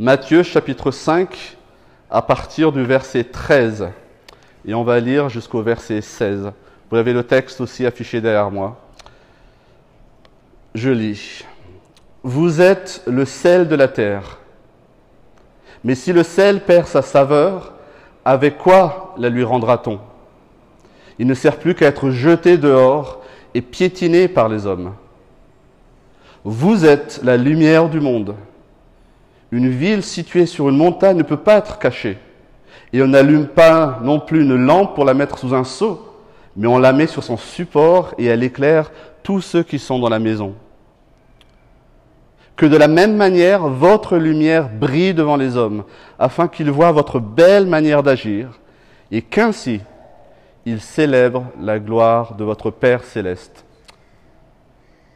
Matthieu chapitre 5 à partir du verset 13. Et on va lire jusqu'au verset 16. Vous avez le texte aussi affiché derrière moi. Je lis. Vous êtes le sel de la terre. Mais si le sel perd sa saveur, avec quoi la lui rendra-t-on? Il ne sert plus qu'à être jeté dehors et piétiné par les hommes. Vous êtes la lumière du monde. Une ville située sur une montagne ne peut pas être cachée. Et on n'allume pas non plus une lampe pour la mettre sous un seau, mais on la met sur son support et elle éclaire tous ceux qui sont dans la maison. Que de la même manière, votre lumière brille devant les hommes, afin qu'ils voient votre belle manière d'agir, et qu'ainsi ils célèbrent la gloire de votre Père céleste.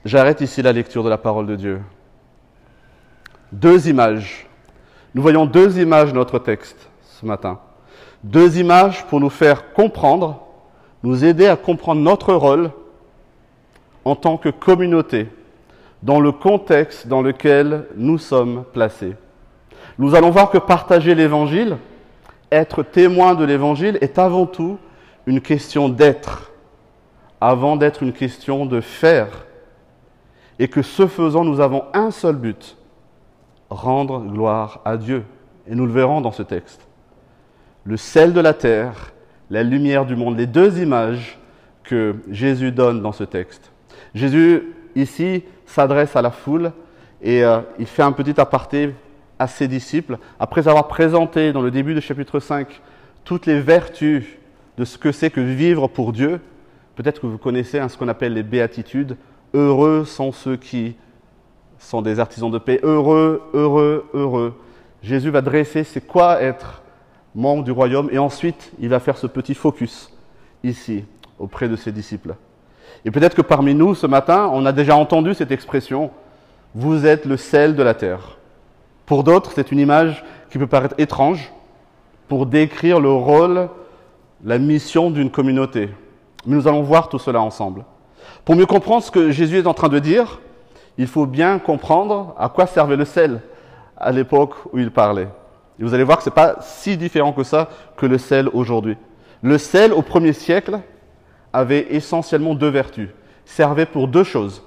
J'arrête ici la lecture de la parole de Dieu. Deux images. Nous voyons deux images dans notre texte ce matin. Deux images pour nous faire comprendre, nous aider à comprendre notre rôle en tant que communauté dans le contexte dans lequel nous sommes placés. Nous allons voir que partager l'Évangile, être témoin de l'Évangile, est avant tout une question d'être, avant d'être une question de faire. Et que ce faisant, nous avons un seul but, rendre gloire à Dieu. Et nous le verrons dans ce texte. Le sel de la terre, la lumière du monde, les deux images que Jésus donne dans ce texte. Jésus, ici, s'adresse à la foule et euh, il fait un petit aparté à ses disciples. Après avoir présenté dans le début du chapitre 5 toutes les vertus de ce que c'est que vivre pour Dieu, peut-être que vous connaissez ce qu'on appelle les béatitudes. Heureux sont ceux qui sont des artisans de paix. Heureux, heureux, heureux. Jésus va dresser c'est quoi être membre du royaume et ensuite il va faire ce petit focus ici auprès de ses disciples. Et peut-être que parmi nous, ce matin, on a déjà entendu cette expression, vous êtes le sel de la terre. Pour d'autres, c'est une image qui peut paraître étrange pour décrire le rôle, la mission d'une communauté. Mais nous allons voir tout cela ensemble. Pour mieux comprendre ce que Jésus est en train de dire, il faut bien comprendre à quoi servait le sel à l'époque où il parlait. Et vous allez voir que ce n'est pas si différent que ça que le sel aujourd'hui. Le sel au premier siècle, avait essentiellement deux vertus. Servait pour deux choses.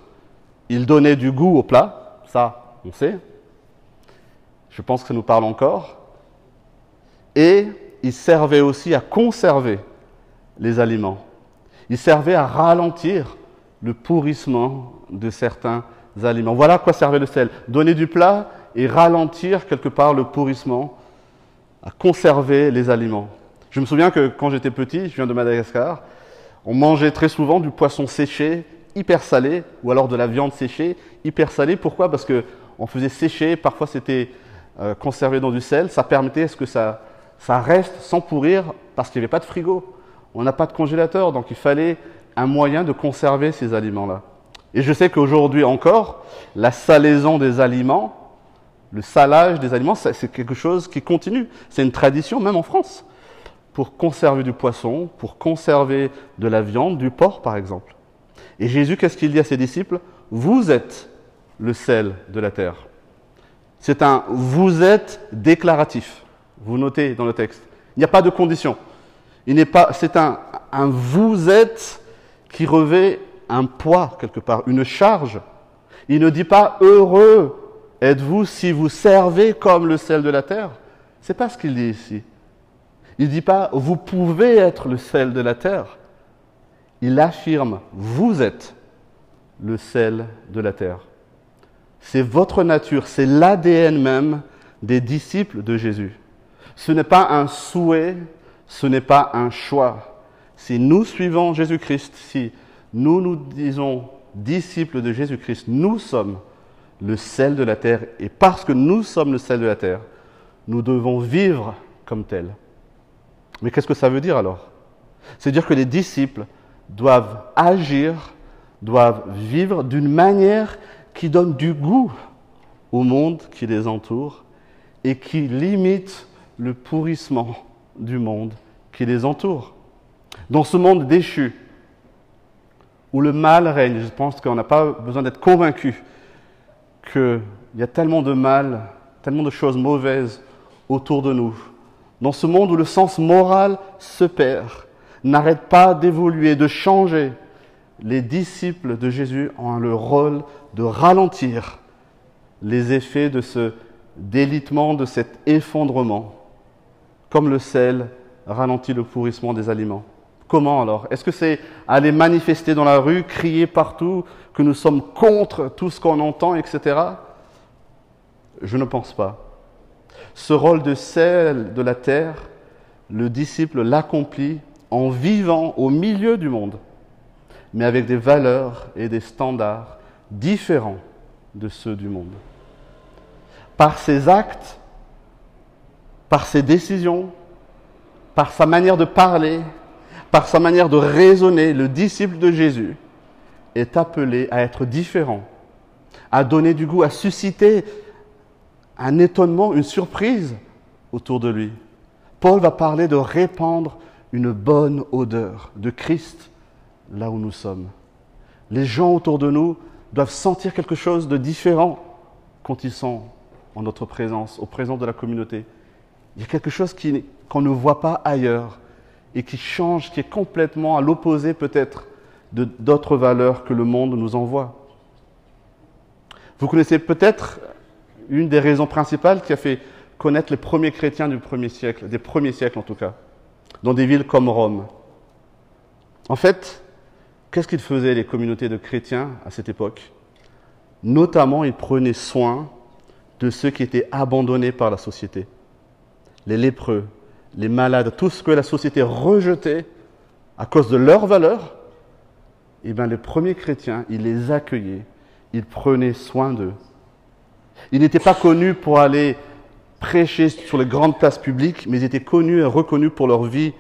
Il donnait du goût au plat, ça, on sait. Je pense que ça nous parle encore. Et il servait aussi à conserver les aliments. Il servait à ralentir le pourrissement de certains Voilà à quoi servait le sel. Donner du plat et ralentir quelque part le pourrissement, à conserver les aliments. Je me souviens que quand j'étais petit, je viens de Madagascar, on mangeait très souvent du poisson séché, hyper salé, ou alors de la viande séchée, hyper salée. Pourquoi? Parce qu'on faisait sécher, parfois c'était euh, conservé dans du sel. Ça permettait à ce que ça reste sans pourrir, parce qu'il n'y avait pas de frigo. On n'a pas de congélateur, donc il fallait un moyen de conserver ces aliments-là. Et je sais qu'aujourd'hui encore, la salaison des aliments, le salage des aliments, c'est quelque chose qui continue. C'est une tradition même en France pour conserver du poisson, pour conserver de la viande, du porc par exemple. Et Jésus, qu'est-ce qu'il dit à ses disciples? Vous êtes le sel de la terre. C'est un vous êtes déclaratif. Vous notez dans le texte. Il n'y a pas de condition. Il n'est pas, c'est un, un vous êtes qui revêt un poids quelque part, une charge. Il ne dit pas heureux êtes-vous si vous servez comme le sel de la terre. C'est pas ce qu'il dit ici. Il ne dit pas vous pouvez être le sel de la terre. Il affirme vous êtes le sel de la terre. C'est votre nature, c'est l'ADN même des disciples de Jésus. Ce n'est pas un souhait, ce n'est pas un choix. Si nous suivons Jésus-Christ, si nous nous disons disciples de Jésus-Christ, nous sommes le sel de la terre. Et parce que nous sommes le sel de la terre, nous devons vivre comme tel. Mais qu'est-ce que ça veut dire alors? C'est dire que les disciples doivent agir, doivent vivre d'une manière qui donne du goût au monde qui les entoure et qui limite le pourrissement du monde qui les entoure. Dans ce monde déchu, où le mal règne, je pense qu'on n'a pas besoin d'être convaincu qu'il y a tellement de mal tellement de choses mauvaises autour de nous. Dans ce monde où le sens moral se perd, n'arrête pas d'évoluer, de changer, les disciples de Jésus ont le rôle de ralentir les effets de ce délitement, de cet effondrement, comme le sel ralentit le pourrissement des aliments. Comment alors? Est-ce que c'est aller manifester dans la rue, crier partout que nous sommes contre tout ce qu'on entend, etc. Je ne pense pas. Ce rôle de sel de la terre, le disciple l'accomplit en vivant au milieu du monde, mais avec des valeurs et des standards différents de ceux du monde. Par ses actes, par ses décisions, par sa manière de parler, par sa manière de raisonner, le disciple de Jésus est appelé à être différent, à donner du goût, à susciter un étonnement, une surprise autour de lui. Paul va parler de répandre une bonne odeur de Christ là où nous sommes. Les gens autour de nous doivent sentir quelque chose de différent quand ils sont en notre présence, au présent de la communauté. Il y a quelque chose qu'on ne voit pas ailleurs et qui change, qui est complètement à l'opposé peut-être d'autres valeurs que le monde nous envoie. Vous connaissez peut-être une des raisons principales qui a fait connaître les premiers chrétiens du premier siècle, des premiers siècles en tout cas, dans des villes comme Rome. En fait, qu'est-ce qu'ils faisaient les communautés de chrétiens à cette époque? Notamment, ils prenaient soin de ceux qui étaient abandonnés par la société. Les lépreux, les malades, tout ce que la société rejetait à cause de leurs valeurs, eh bien les premiers chrétiens, ils les accueillaient, ils prenaient soin d'eux. Ils n'étaient pas connus pour aller prêcher sur les grandes places publiques, mais ils étaient connus et reconnus pour leur vie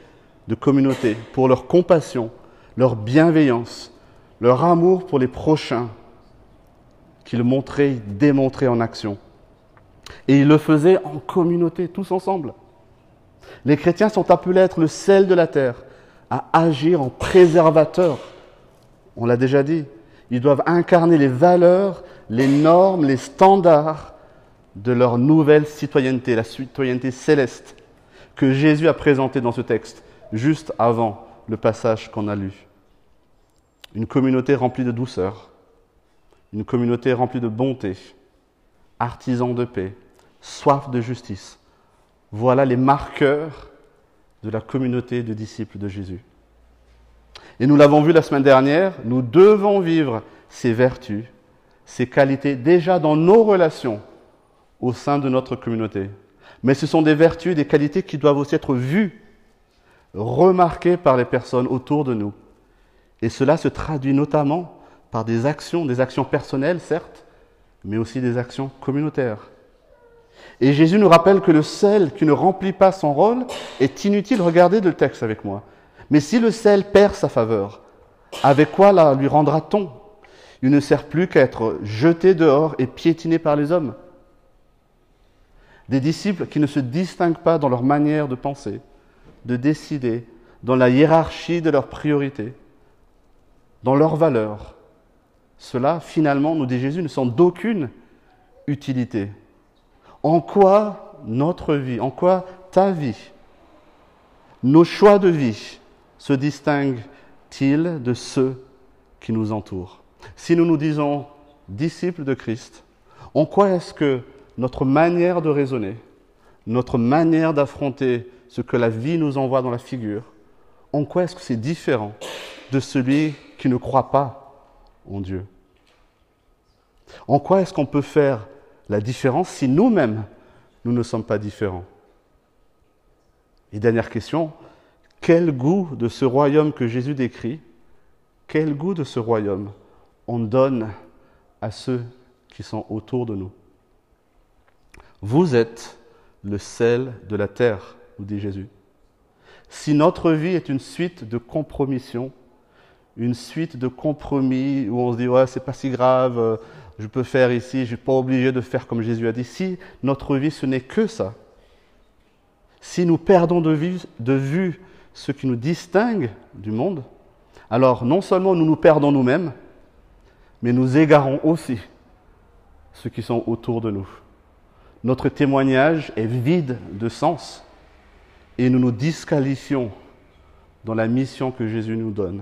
de communauté, pour leur compassion, leur bienveillance, leur amour pour les prochains, qu'ils montraient, démontraient en action. Et ils le faisaient en communauté, tous ensemble. Les chrétiens sont appelés à être le sel de la terre, à agir en préservateur. On l'a déjà dit. Ils doivent incarner les valeurs, les normes, les standards de leur nouvelle citoyenneté, la citoyenneté céleste, que Jésus a présentée dans ce texte, juste avant le passage qu'on a lu. Une communauté remplie de douceur, une communauté remplie de bonté, artisans de paix, soif de justice. Voilà les marqueurs de la communauté de disciples de Jésus. Et nous l'avons vu la semaine dernière, nous devons vivre ces vertus, ces qualités déjà dans nos relations au sein de notre communauté. Mais ce sont des vertus, des qualités qui doivent aussi être vues, remarquées par les personnes autour de nous. Et cela se traduit notamment par des actions, des actions personnelles, certes, mais aussi des actions communautaires. Et Jésus nous rappelle que le sel qui ne remplit pas son rôle est inutile. Regardez le texte avec moi. Mais si le sel perd sa faveur, avec quoi la lui rendra-t-on? Il ne sert plus qu'à être jeté dehors et piétiné par les hommes. Des disciples qui ne se distinguent pas dans leur manière de penser, de décider, dans la hiérarchie de leurs priorités, dans leurs valeurs. Cela, finalement, nous dit Jésus, ne sont d'aucune utilité. En quoi notre vie, en quoi ta vie, nos choix de vie se distinguent-ils de ceux qui nous entourent? Si nous nous disons disciples de Christ, en quoi est-ce que notre manière de raisonner, notre manière d'affronter ce que la vie nous envoie dans la figure, en quoi est-ce que c'est différent de celui qui ne croit pas en Dieu? En quoi est-ce qu'on peut faire la différence si nous-mêmes, nous ne sommes pas différents Et dernière question, quel goût de ce royaume que Jésus décrit, quel goût de ce royaume on donne à ceux qui sont autour de nous? Vous êtes le sel de la terre, nous dit Jésus. Si notre vie est une suite de compromissions, une suite de compromis où on se dit ouais c'est pas si grave, euh, je peux faire ici, je suis pas obligé de faire comme Jésus a dit. Si notre vie ce n'est que ça, si nous perdons de vue, de vue ce qui nous distingue du monde, alors non seulement nous nous perdons nous-mêmes, mais nous égarons aussi ceux qui sont autour de nous. notre témoignage est vide de sens et nous nous disqualifions dans la mission que Jésus nous donne.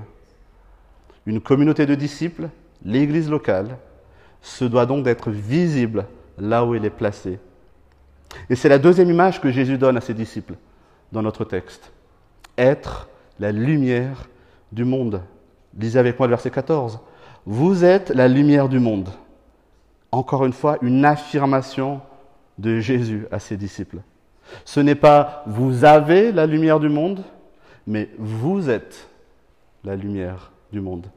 Une communauté de disciples, l'Église locale, se doit donc d'être visible là où elle est placée. Et c'est la deuxième image que Jésus donne à ses disciples dans notre texte. Être la lumière du monde. Lisez avec moi le verset 14. Vous êtes la lumière du monde. Encore une fois, une affirmation de Jésus à ses disciples. Ce n'est pas vous avez la lumière du monde, mais vous êtes la lumière monde.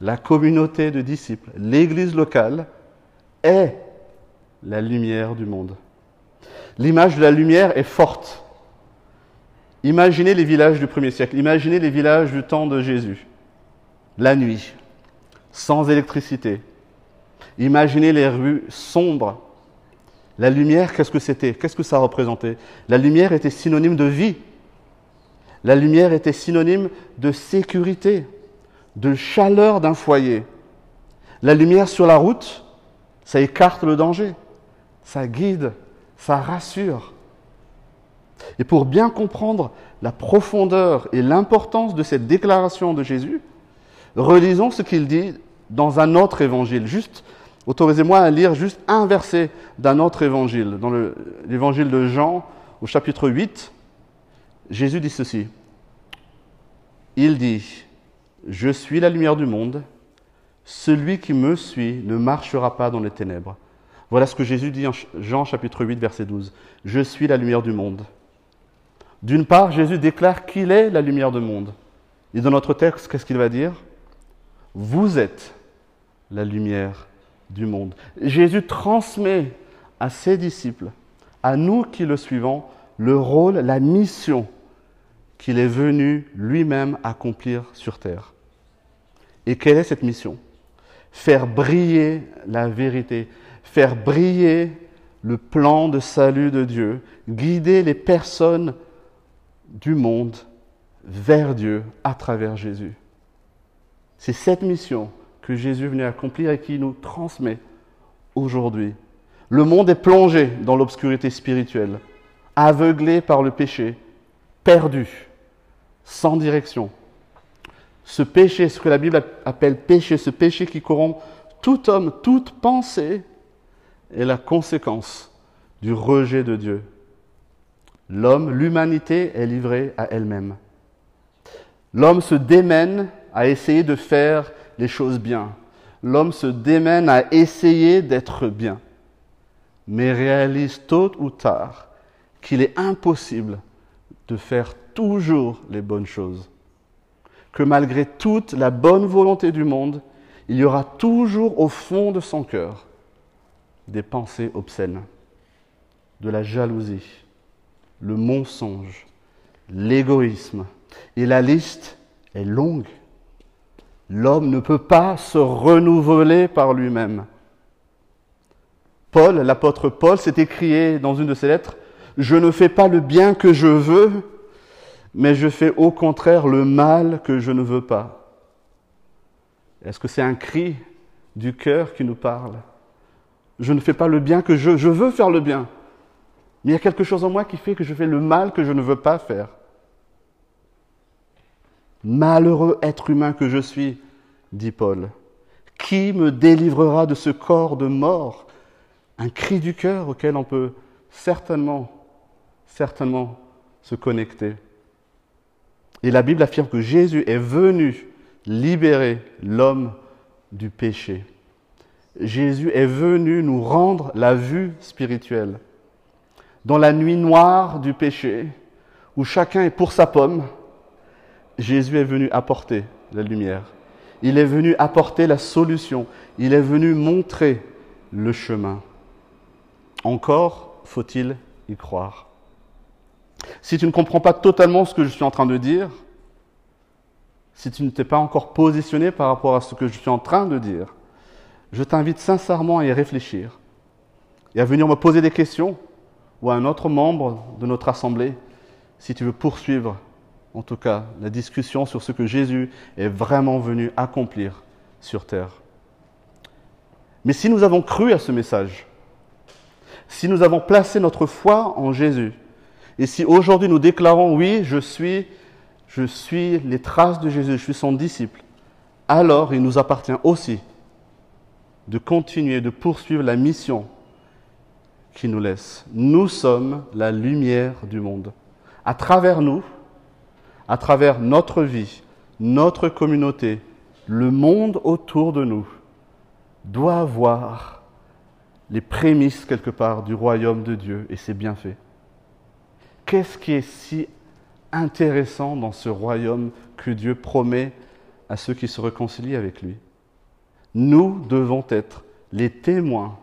La communauté de disciples, l'Église locale, est la lumière du monde. L'image de la lumière est forte. Imaginez les villages du premier siècle, imaginez les villages du temps de Jésus, la nuit, sans électricité. Imaginez les rues sombres. La lumière, qu'est-ce que c'était? Qu'est-ce que ça représentait? La lumière était synonyme de vie. La lumière était synonyme de sécurité, de chaleur d'un foyer. La lumière sur la route, ça écarte le danger, ça guide, ça rassure. Et pour bien comprendre la profondeur et l'importance de cette déclaration de Jésus, relisons ce qu'il dit dans un autre évangile. Juste, autorisez-moi à lire juste un verset d'un autre évangile. Dans l'évangile de Jean, au chapitre 8, Jésus dit ceci. Il dit, Je suis la lumière du monde, celui qui me suit ne marchera pas dans les ténèbres. Voilà ce que Jésus dit en Jean chapitre 8, verset 12. Je suis la lumière du monde. D'une part, Jésus déclare qu'il est la lumière du monde. Et dans notre texte, qu'est-ce qu'il va dire? Vous êtes la lumière du monde. Jésus transmet à ses disciples, à nous qui le suivons, le rôle, la mission qu'il est venu lui-même accomplir sur terre. Et quelle est cette mission? Faire briller la vérité, faire briller le plan de salut de Dieu, guider les personnes du monde vers Dieu à travers Jésus. C'est cette mission que Jésus est venu accomplir et qui nous transmet aujourd'hui. Le monde est plongé dans l'obscurité spirituelle, aveuglé par le péché, perdu, sans direction. Ce péché, ce que la Bible appelle péché, ce péché qui corrompt tout homme, toute pensée, est la conséquence du rejet de Dieu L'homme, l'humanité est livrée à elle-même. L'homme se démène à essayer de faire les choses bien. L'homme se démène à essayer d'être bien, mais réalise tôt ou tard qu'il est impossible de faire toujours les bonnes choses. Que malgré toute la bonne volonté du monde, il y aura toujours au fond de son cœur des pensées obscènes, de la jalousie, le mensonge, l'égoïsme. Et la liste est longue. L'homme ne peut pas se renouveler par lui-même. Paul, l'apôtre Paul, s'est écrié dans une de ses lettres, Je ne fais pas le bien que je veux, mais je fais au contraire le mal que je ne veux pas. Est-ce que c'est un cri du cœur qui nous parle? Je ne fais pas le bien que je, veux faire le bien, mais il y a quelque chose en moi qui fait que je fais le mal que je ne veux pas faire. Malheureux être humain que je suis, dit Paul. Qui me délivrera de ce corps de mort? Un cri du cœur auquel on peut certainement, certainement se connecter. Et la Bible affirme que Jésus est venu libérer l'homme du péché. Jésus est venu nous rendre la vue spirituelle dans la nuit noire du péché, où chacun est pour sa pomme, Jésus est venu apporter la lumière. Il est venu apporter la solution. Il est venu montrer le chemin. Encore faut-il y croire. Si tu ne comprends pas totalement ce que je suis en train de dire, si tu ne t'es pas encore positionné par rapport à ce que je suis en train de dire, je t'invite sincèrement à y réfléchir et à venir me poser des questions ou à un autre membre de notre assemblée, si tu veux poursuivre, en tout cas, la discussion sur ce que Jésus est vraiment venu accomplir sur terre. Mais si nous avons cru à ce message, si nous avons placé notre foi en Jésus, et si aujourd'hui nous déclarons oui, je suis, je suis les traces de Jésus, je suis son disciple, alors il nous appartient aussi de continuer, de poursuivre la mission qui nous laisse. Nous sommes la lumière du monde. À travers nous, à travers notre vie, notre communauté, le monde autour de nous doit voir les prémices quelque part du royaume de Dieu et ses bienfaits. Qu'est-ce qui est si intéressant dans ce royaume que Dieu promet à ceux qui se réconcilient avec lui? Nous devons être les témoins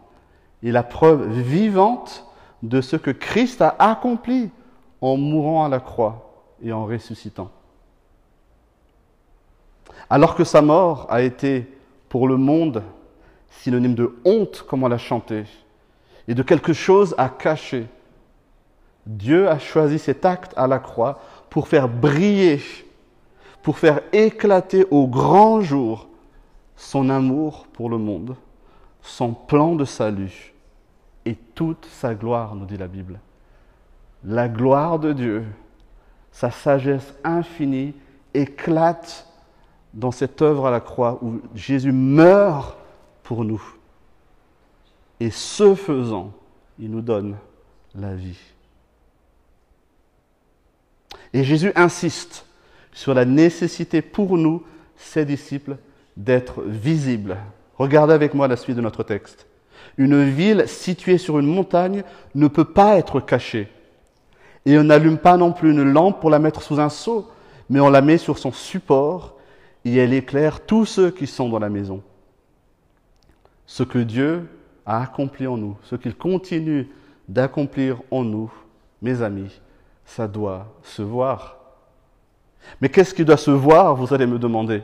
et la preuve vivante de ce que Christ a accompli en mourant à la croix et en ressuscitant. Alors que sa mort a été pour le monde synonyme de honte, comme on l'a chanté, et de quelque chose à cacher, Dieu a choisi cet acte à la croix pour faire briller, pour faire éclater au grand jour son amour pour le monde, son plan de salut et toute sa gloire, nous dit la Bible. La gloire de Dieu, sa sagesse infinie éclate dans cette œuvre à la croix où Jésus meurt pour nous. Et ce faisant, il nous donne la vie. Et Jésus insiste sur la nécessité pour nous, ses disciples, d'être visibles. Regardez avec moi la suite de notre texte. Une ville située sur une montagne ne peut pas être cachée. Et on n'allume pas non plus une lampe pour la mettre sous un seau, mais on la met sur son support et elle éclaire tous ceux qui sont dans la maison. Ce que Dieu a accompli en nous, ce qu'il continue d'accomplir en nous, mes amis, ça doit se voir. Mais qu'est-ce qui doit se voir, vous allez me demander?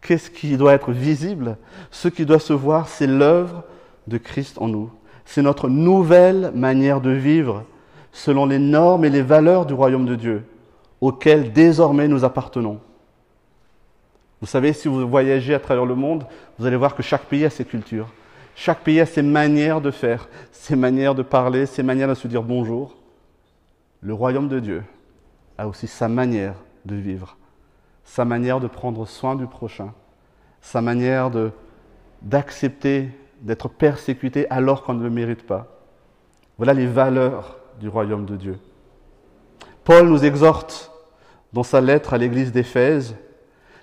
Qu'est-ce qui doit être visible? Ce qui doit se voir, c'est l'œuvre de Christ en nous. C'est notre nouvelle manière de vivre selon les normes et les valeurs du royaume de Dieu, auxquelles désormais nous appartenons. Vous savez, si vous voyagez à travers le monde, vous allez voir que chaque pays a ses cultures. Chaque pays a ses manières de faire, ses manières de parler, ses manières de se dire bonjour le royaume de Dieu a aussi sa manière de vivre, sa manière de prendre soin du prochain, sa manière d'accepter d'être persécuté alors qu'on ne le mérite pas. Voilà les valeurs du royaume de Dieu. Paul nous exhorte dans sa lettre à l'église d'Éphèse,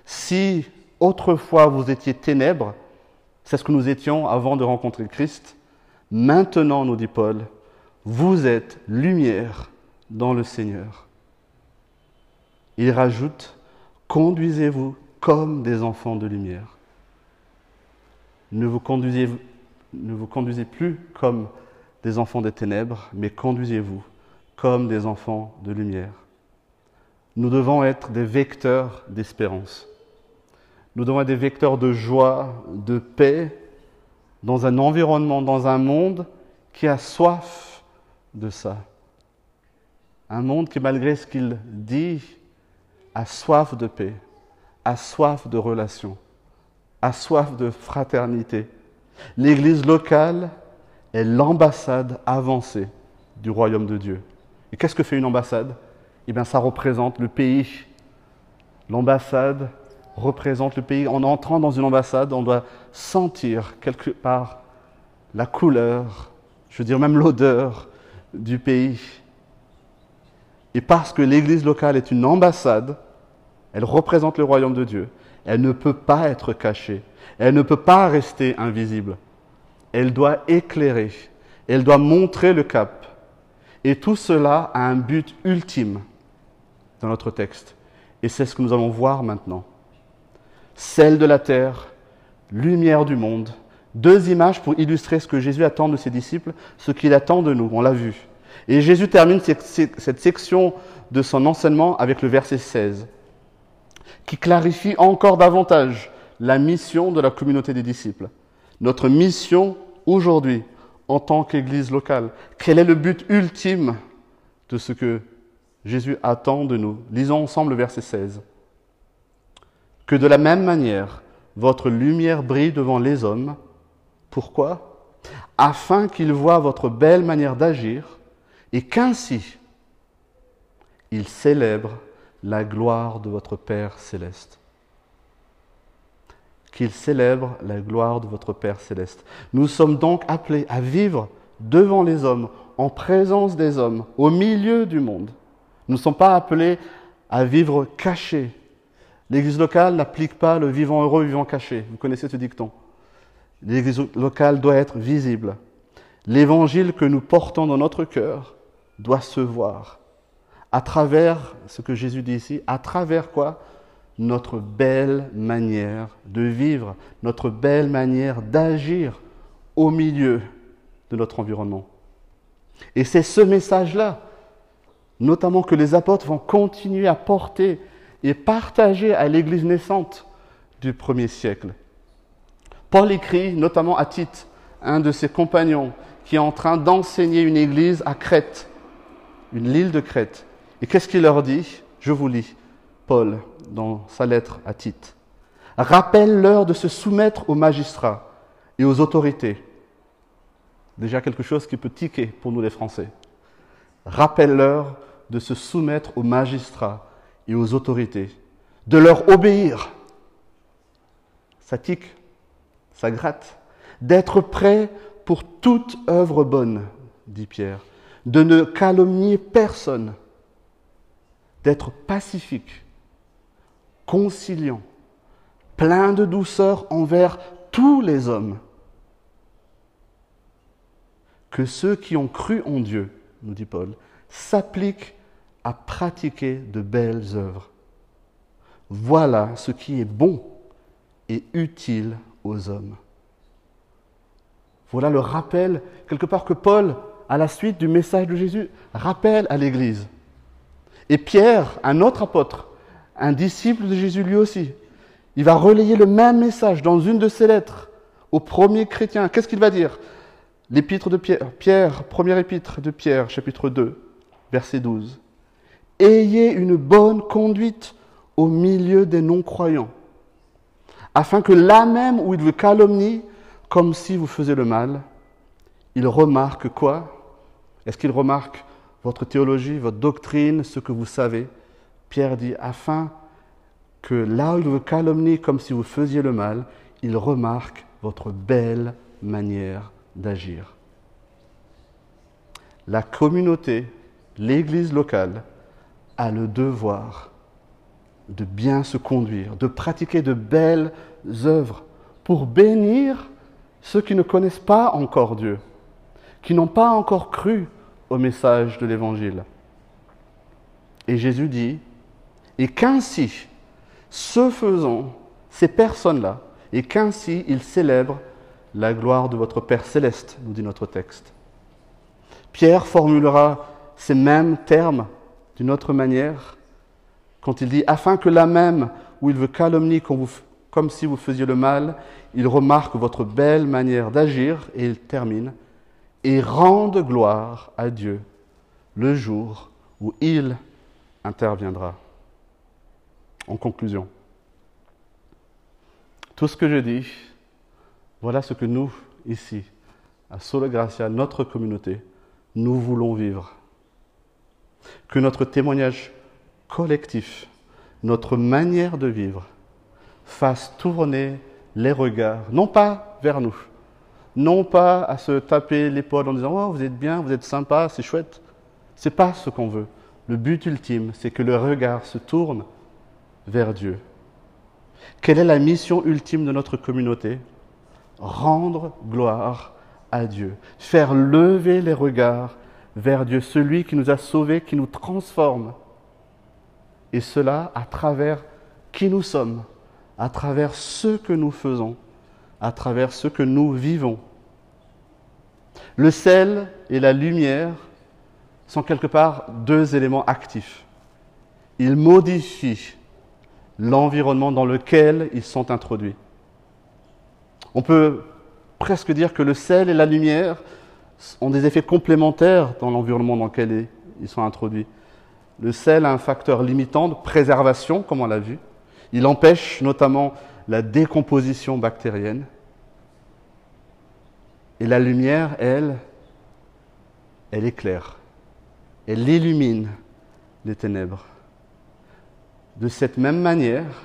si autrefois vous étiez ténèbres, c'est ce que nous étions avant de rencontrer Christ, maintenant, nous dit Paul, vous êtes lumière dans le Seigneur. Il rajoute, conduisez-vous comme des enfants de lumière. Ne vous, conduisez, plus comme des enfants des ténèbres, mais conduisez-vous comme des enfants de lumière. Nous devons être des vecteurs d'espérance. Nous devons être des vecteurs de joie, de paix, dans un environnement, dans un monde qui a soif de ça. Un monde qui, malgré ce qu'il dit, a soif de paix, a soif de relations, a soif de fraternité. L'Église locale est l'ambassade avancée du royaume de Dieu. Et qu'est-ce que fait une ambassade? Eh bien, ça représente le pays. L'ambassade représente le pays. En entrant dans une ambassade, on doit sentir quelque part la couleur, je veux dire même l'odeur du pays. Et parce que l'Église locale est une ambassade, elle représente le royaume de Dieu, elle ne peut pas être cachée, elle ne peut pas rester invisible. Elle doit éclairer, elle doit montrer le cap. Et tout cela a un but ultime dans notre texte. Et c'est ce que nous allons voir maintenant. Celle de la terre, lumière du monde. Deux images pour illustrer ce que Jésus attend de ses disciples, ce qu'il attend de nous, on l'a vu. Et Jésus termine cette section de son enseignement avec le verset 16, qui clarifie encore davantage la mission de la communauté des disciples. Notre mission aujourd'hui en tant qu'Église locale. Quel est le but ultime de ce que Jésus attend de nous? Lisons ensemble le verset 16. Que de la même manière, votre lumière brille devant les hommes. Pourquoi? Afin qu'ils voient votre belle manière d'agir et qu'ainsi ils célèbrent la gloire de votre Père céleste. Qu'ils célèbrent la gloire de votre Père céleste. Nous sommes donc appelés à vivre devant les hommes, en présence des hommes, au milieu du monde. Nous ne sommes pas appelés à vivre cachés. L'Église locale n'applique pas le vivant heureux, vivant caché. Vous connaissez ce dicton. L'Église locale doit être visible. L'évangile que nous portons dans notre cœur doit se voir. À travers ce que Jésus dit ici, à travers quoi? Notre belle manière de vivre, notre belle manière d'agir au milieu de notre environnement. Et c'est ce message-là, notamment que les apôtres vont continuer à porter et partager à l'Église naissante du premier siècle. Paul écrit notamment à Tite, un de ses compagnons, qui est en train d'enseigner une église à Crète, une île de Crète. Et qu'est-ce qu'il leur dit? Je vous lis, Paul, dans sa lettre à Tite. Rappelle-leur de se soumettre aux magistrats et aux autorités Déjà quelque chose qui peut tiquer pour nous les Français. Rappelle-leur de se soumettre aux magistrats et aux autorités, de leur obéir. Ça tique, ça gratte. D'être prêt pour toute œuvre bonne, dit Pierre. De ne calomnier personne. D'être pacifique, conciliant, plein de douceur envers tous les hommes que ceux qui ont cru en Dieu, nous dit Paul, s'appliquent à pratiquer de belles œuvres. Voilà ce qui est bon et utile aux hommes. Voilà le rappel, quelque part, que Paul, à la suite du message de Jésus, rappelle à l'Église. Et Pierre, un autre apôtre, un disciple de Jésus lui aussi, il va relayer le même message dans une de ses lettres aux premiers chrétiens. Qu'est-ce qu'il va dire? L'épître de Pierre, Pierre, première épître de Pierre, chapitre 2, verset 12. Ayez une bonne conduite au milieu des non-croyants, afin que là même où ils vous calomnient, comme si vous faisiez le mal, ils remarquent quoi? Est-ce qu'ils remarquent votre théologie, votre doctrine, ce que vous savez Pierre dit, afin que là où ils vous calomnient comme si vous faisiez le mal, ils remarquent votre belle manière d'agir. La communauté, l'Église locale, a le devoir de bien se conduire, de pratiquer de belles œuvres pour bénir ceux qui ne connaissent pas encore Dieu, qui n'ont pas encore cru au message de l'Évangile. Et Jésus dit, et qu'ainsi, ce faisant, ces personnes-là, et qu'ainsi ils célèbrent la gloire de votre Père céleste, nous dit notre texte. Pierre formulera ces mêmes termes d'une autre manière quand il dit Afin que là même où il veut calomnier comme si vous faisiez le mal, il remarque votre belle manière d'agir, et il termine Et rende gloire à Dieu le jour où il interviendra. En conclusion, tout ce que je dis, voilà ce que nous, ici, à Solo Gracia, notre communauté, nous voulons vivre. Que notre témoignage collectif, notre manière de vivre, fasse tourner les regards, non pas vers nous, non pas à se taper l'épaule en disant Oh, vous êtes bien, vous êtes sympa, c'est chouette. C'est pas ce qu'on veut. Le but ultime, c'est que le regard se tourne vers Dieu. Quelle est la mission ultime de notre communauté? Rendre gloire à Dieu, faire lever les regards vers Dieu, celui qui nous a sauvés, qui nous transforme. Et cela à travers qui nous sommes, à travers ce que nous faisons, à travers ce que nous vivons. Le sel et la lumière sont quelque part deux éléments actifs. Ils modifient l'environnement dans lequel ils sont introduits. On peut presque dire que le sel et la lumière ont des effets complémentaires dans l'environnement dans lequel ils sont introduits. Le sel a un facteur limitant de préservation, comme on l'a vu. Il empêche notamment la décomposition bactérienne. Et la lumière, elle, elle éclaire, elle illumine les ténèbres. De cette même manière,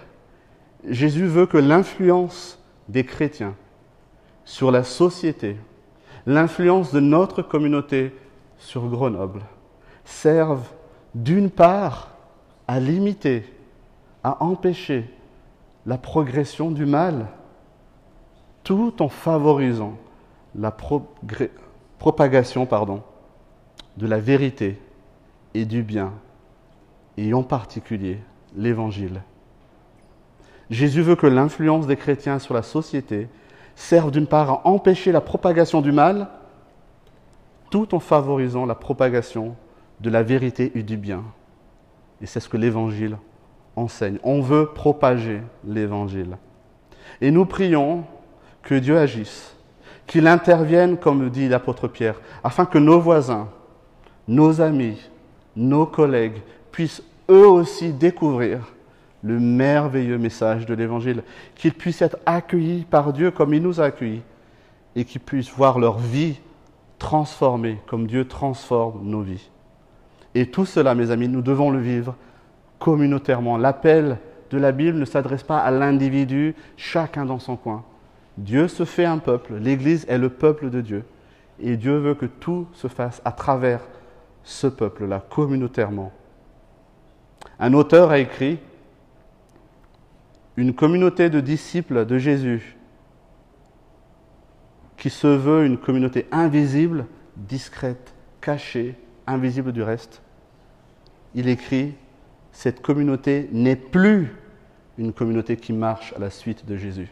Jésus veut que l'influence des chrétiens sur la société, l'influence de notre communauté sur Grenoble, serve d'une part à limiter, à empêcher la progression du mal, tout en favorisant la propagation pardon, de la vérité et du bien, et en particulier l'Évangile. Jésus veut que l'influence des chrétiens sur la société serve d'une part à empêcher la propagation du mal, tout en favorisant la propagation de la vérité et du bien. Et c'est ce que l'Évangile enseigne. On veut propager l'Évangile. Et nous prions que Dieu agisse, qu'il intervienne, comme dit l'apôtre Pierre, afin que nos voisins, nos amis, nos collègues puissent eux aussi découvrir le merveilleux message de l'Évangile, qu'ils puissent être accueillis par Dieu comme il nous a accueillis, et qu'ils puissent voir leur vie transformée comme Dieu transforme nos vies. Et tout cela, mes amis, nous devons le vivre communautairement. L'appel de la Bible ne s'adresse pas à l'individu, chacun dans son coin. Dieu se fait un peuple, l'Église est le peuple de Dieu, et Dieu veut que tout se fasse à travers ce peuple-là, communautairement. Un auteur a écrit une communauté de disciples de Jésus qui se veut une communauté invisible, discrète, cachée, invisible du reste. Il écrit, cette communauté n'est plus une communauté qui marche à la suite de Jésus.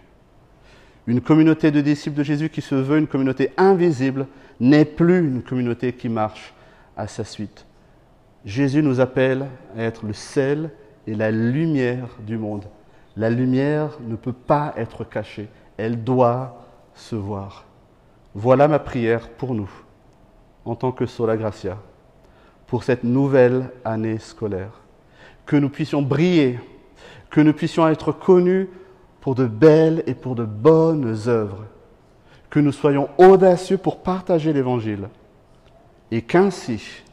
Une communauté de disciples de Jésus qui se veut une communauté invisible n'est plus une communauté qui marche à sa suite. Jésus nous appelle à être le sel et la lumière du monde. La lumière ne peut pas être cachée, elle doit se voir. Voilà ma prière pour nous, en tant que Sola Gracia, pour cette nouvelle année scolaire. Que nous puissions briller, que nous puissions être connus pour de belles et pour de bonnes œuvres, que nous soyons audacieux pour partager l'Évangile, et qu'ainsi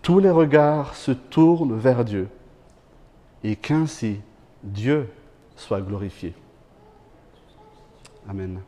tous les regards se tournent vers Dieu, et qu'ainsi Dieu soit glorifié. Amen.